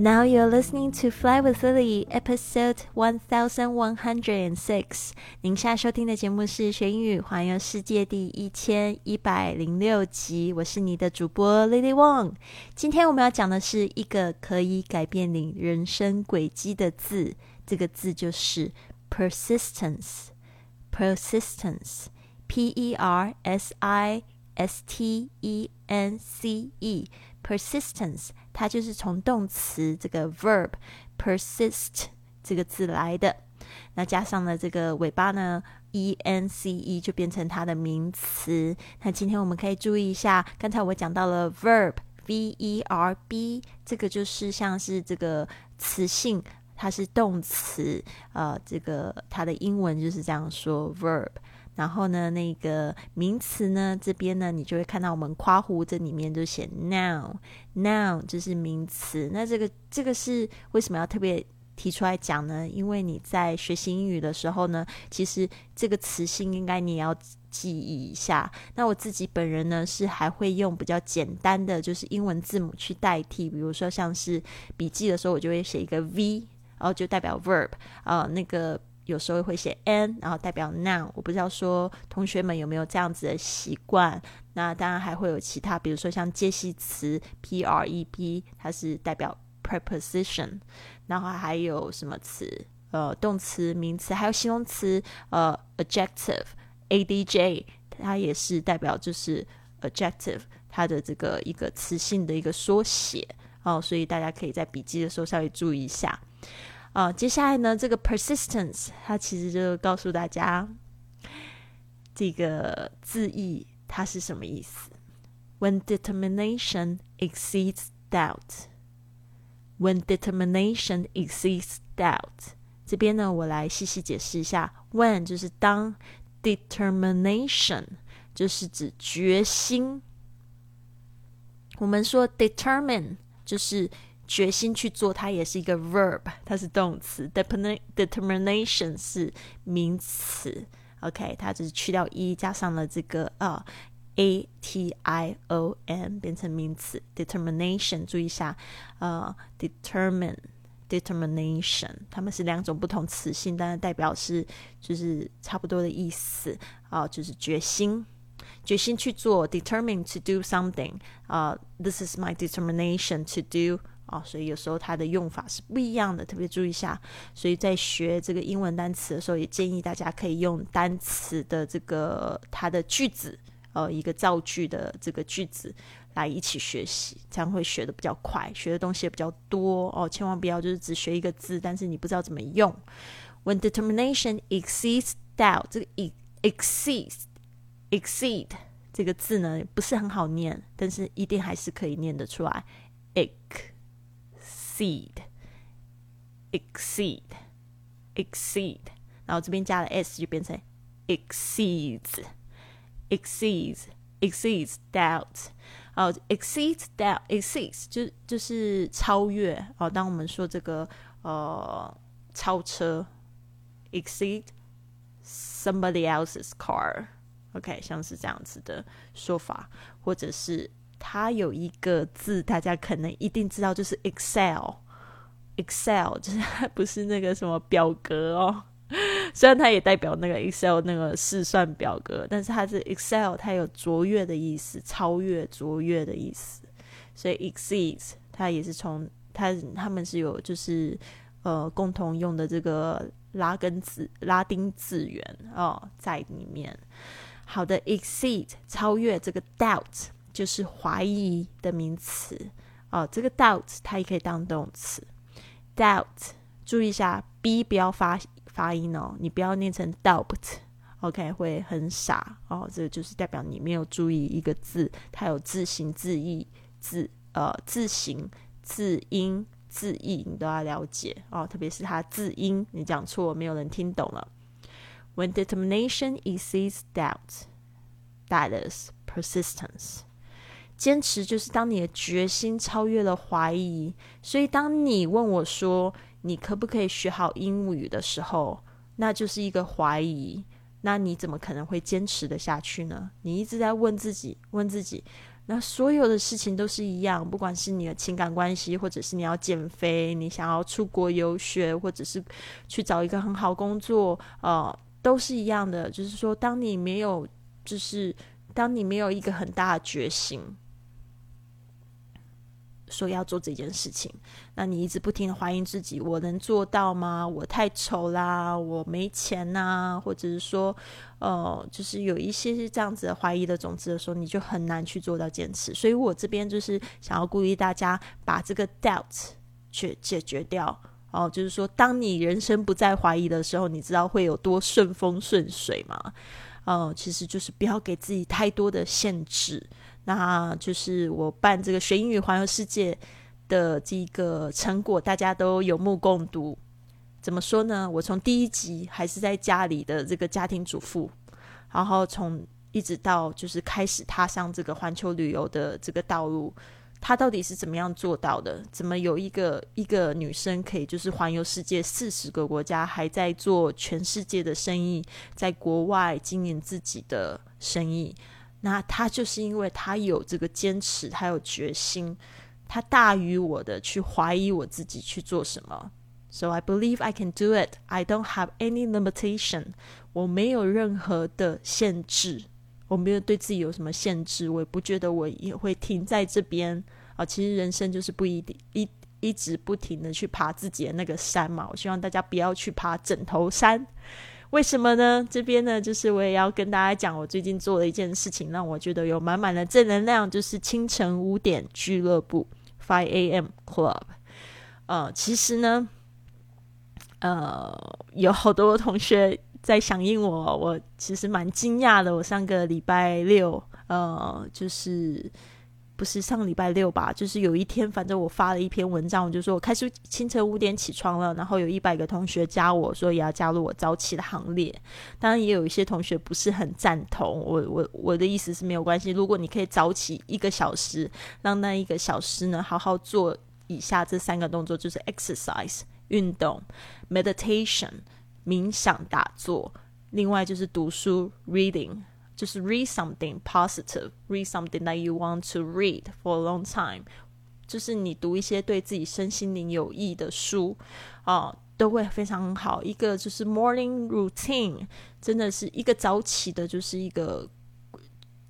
！Now you're listening to Fly with Lily, episode one thousand one hundred and six。您现在收听的节目是学英语环游世界第一千一百零六集。我是你的主播 Lily Wong。今天我们要讲的是一个可以改变你人生轨迹的字，这个字就是 persistence。persistence，p e r s i s t e n c e。persistence，它就是从动词这个 verb persist 这个字来的，那加上了这个尾巴呢，e n c e 就变成它的名词。那今天我们可以注意一下，刚才我讲到了 verb v e r b，这个就是像是这个词性，它是动词，呃，这个它的英文就是这样说 verb。然后呢，那个名词呢，这边呢，你就会看到我们夸胡这里面就写 noun，noun 就是名词。那这个这个是为什么要特别提出来讲呢？因为你在学习英语的时候呢，其实这个词性应该你也要记忆一下。那我自己本人呢，是还会用比较简单的就是英文字母去代替，比如说像是笔记的时候，我就会写一个 V，然后就代表 verb 啊，那个。有时候会写 n，然后代表 noun。我不知道说同学们有没有这样子的习惯。那当然还会有其他，比如说像介系词 prep，它是代表 preposition。然后还有什么词？呃，动词、名词，还有形容词，呃，adjective，adj，它也是代表就是 adjective，它的这个一个词性的一个缩写哦。所以大家可以在笔记的时候稍微注意一下。啊，接下来呢，这个 persistence 它其实就告诉大家这个字义它是什么意思。When determination exceeds doubt, when determination exceeds doubt，这边呢，我来细细解释一下。When 就是当，determination 就是指决心。我们说 determine 就是。决心去做，它也是一个 verb，它是动词。determination 是名词。OK，它只是去掉 e，加上了这个啊 a t i o n，变成名词。determination，注意一下，呃，determine，determination，它们是两种不同词性，但是代表是就是差不多的意思啊，就是决心，决心去做。determined to do something，啊，this is my determination to do。哦，所以有时候它的用法是不一样的，特别注意一下。所以在学这个英文单词的时候，也建议大家可以用单词的这个它的句子，呃，一个造句的这个句子来一起学习，这样会学的比较快，学的东西也比较多哦。千万不要就是只学一个字，但是你不知道怎么用。When determination exceeds doubt，这个 exceeds，exceed 这个字呢不是很好念，但是一定还是可以念得出来。e exceed, exceed, exceed，然后这边加了 s 就变成 exceeds, exceeds, exceeds doubt。哦，exceeds doubt, exceeds 就就是超越哦。当我们说这个呃超车，exceed somebody else's car，OK，像是这样子的说法，或者是。 它有一个字，大家可能一定知道，就是 Excel，Excel 就是不是那个什么表格哦。虽然它也代表那个 Excel 那个试算表格，但是它是 Excel，它有卓越的意思，超越、卓越的意思。所以 exceeds 它也是从它他们是有就是呃共同用的这个拉根字拉丁字源哦在里面。好的，exceed 超越这个 doubt。就是怀疑的名词哦，这个 doubt 它也可以当动词。doubt 注意一下，b 不要发发音哦，你不要念成 doubt，OK 会很傻哦。这个就是代表你没有注意一个字，它有字形、字义、字呃字形、字音、字义你都要了解哦，特别是它字音，你讲错没有人听懂了。When determination exceeds doubt, that is persistence. 坚持就是当你的决心超越了怀疑。所以，当你问我说你可不可以学好英语的时候，那就是一个怀疑。那你怎么可能会坚持的下去呢？你一直在问自己，问自己。那所有的事情都是一样，不管是你的情感关系，或者是你要减肥，你想要出国游学，或者是去找一个很好工作，呃，都是一样的。就是说，当你没有，就是当你没有一个很大的决心。说要做这件事情，那你一直不停的怀疑自己，我能做到吗？我太丑啦，我没钱呐，或者是说，呃，就是有一些是这样子的怀疑的种子的时候，你就很难去做到坚持。所以我这边就是想要鼓励大家把这个 doubt 去解决掉哦，就是说，当你人生不再怀疑的时候，你知道会有多顺风顺水吗？哦，其实就是不要给自己太多的限制。那就是我办这个学英语环游世界的这个成果，大家都有目共睹。怎么说呢？我从第一集还是在家里的这个家庭主妇，然后从一直到就是开始踏上这个环球旅游的这个道路，他到底是怎么样做到的？怎么有一个一个女生可以就是环游世界四十个国家，还在做全世界的生意，在国外经营自己的生意？那他就是因为他有这个坚持，他有决心，他大于我的去怀疑我自己去做什么。So I believe I can do it. I don't have any limitation. 我没有任何的限制，我没有对自己有什么限制，我也不觉得我也会停在这边啊。其实人生就是不一定一一直不停的去爬自己的那个山嘛。我希望大家不要去爬枕头山。为什么呢？这边呢，就是我也要跟大家讲，我最近做了一件事情，让我觉得有满满的正能量，就是清晨五点俱乐部 （Five A.M. Club）。呃，其实呢，呃，有好多同学在响应我，我其实蛮惊讶的。我上个礼拜六，呃，就是。不是上礼拜六吧？就是有一天，反正我发了一篇文章，我就说我开始清晨五点起床了，然后有一百个同学加我说也要加入我早起的行列。当然，也有一些同学不是很赞同我。我我的意思是没有关系，如果你可以早起一个小时，让那一个小时呢好好做以下这三个动作，就是 exercise 运动，meditation 冥想打坐，另外就是读书 reading。就是 read something positive, read something that you want to read for a long time。就是你读一些对自己身心灵有益的书啊，都会非常好。一个就是 morning routine，真的是一个早起的，就是一个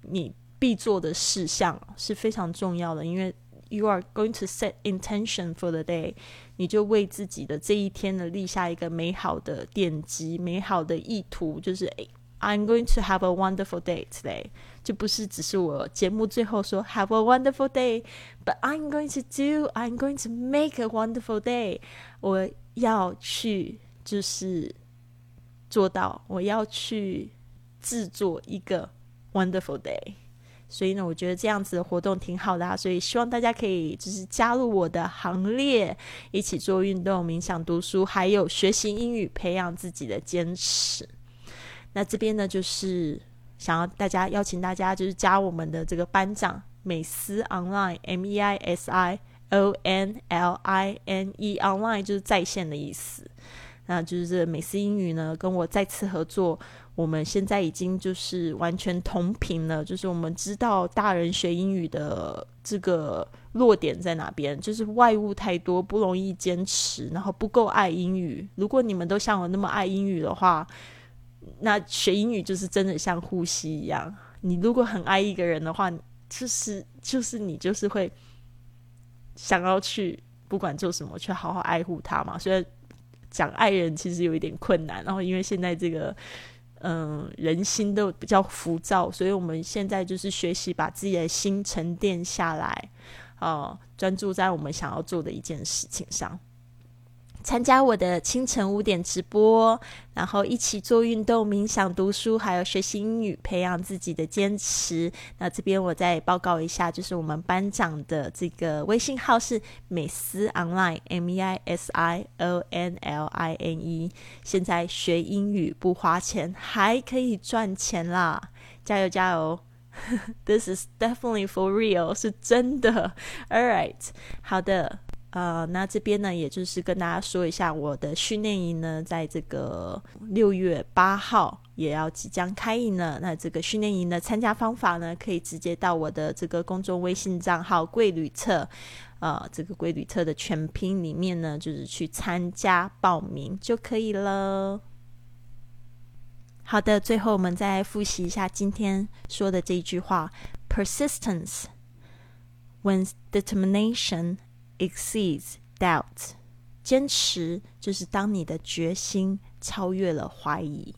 你必做的事项是非常重要的。因为 you are going to set intention for the day，你就为自己的这一天呢立下一个美好的典籍、美好的意图，就是诶。I'm going to have a wonderful day today，就不是只是我节目最后说 have a wonderful day，but I'm going to do，I'm going to make a wonderful day。我要去就是做到，我要去制作一个 wonderful day。所以呢，我觉得这样子的活动挺好的啊，所以希望大家可以就是加入我的行列，一起做运动、冥想、读书，还有学习英语，培养自己的坚持。那这边呢，就是想要大家邀请大家，就是加我们的这个班长美思 online M E I S I O N L I N E online 就是在线的意思。那就是这美思英语呢，跟我再次合作，我们现在已经就是完全同频了。就是我们知道大人学英语的这个弱点在哪边，就是外物太多，不容易坚持，然后不够爱英语。如果你们都像我那么爱英语的话，那学英语就是真的像呼吸一样。你如果很爱一个人的话，就是就是你就是会想要去不管做什么，去好好爱护他嘛。所以讲爱人其实有一点困难。然后因为现在这个嗯人心都比较浮躁，所以我们现在就是学习把自己的心沉淀下来，啊，专注在我们想要做的一件事情上。参加我的清晨五点直播，然后一起做运动、冥想、读书，还有学习英语，培养自己的坚持。那这边我再报告一下，就是我们班长的这个微信号是美思 online，M E I S I O N L I N E。现在学英语不花钱，还可以赚钱啦！加油加油！This is definitely for real，是真的。All right，好的。呃，那这边呢，也就是跟大家说一下，我的训练营呢，在这个六月八号也要即将开营了。那这个训练营的参加方法呢，可以直接到我的这个公众微信账号“贵旅册”，呃，这个“贵旅册”的全拼里面呢，就是去参加报名就可以了。好的，最后我们再复习一下今天说的这一句话：persistence when determination。Exceeds doubt，坚持就是当你的决心超越了怀疑。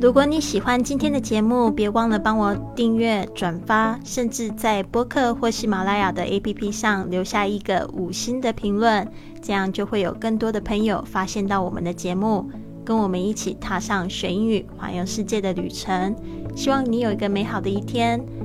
如果你喜欢今天的节目，别忘了帮我订阅、转发，甚至在播客或喜马拉雅的 APP 上留下一个五星的评论，这样就会有更多的朋友发现到我们的节目。跟我们一起踏上学英语环游世界的旅程，希望你有一个美好的一天。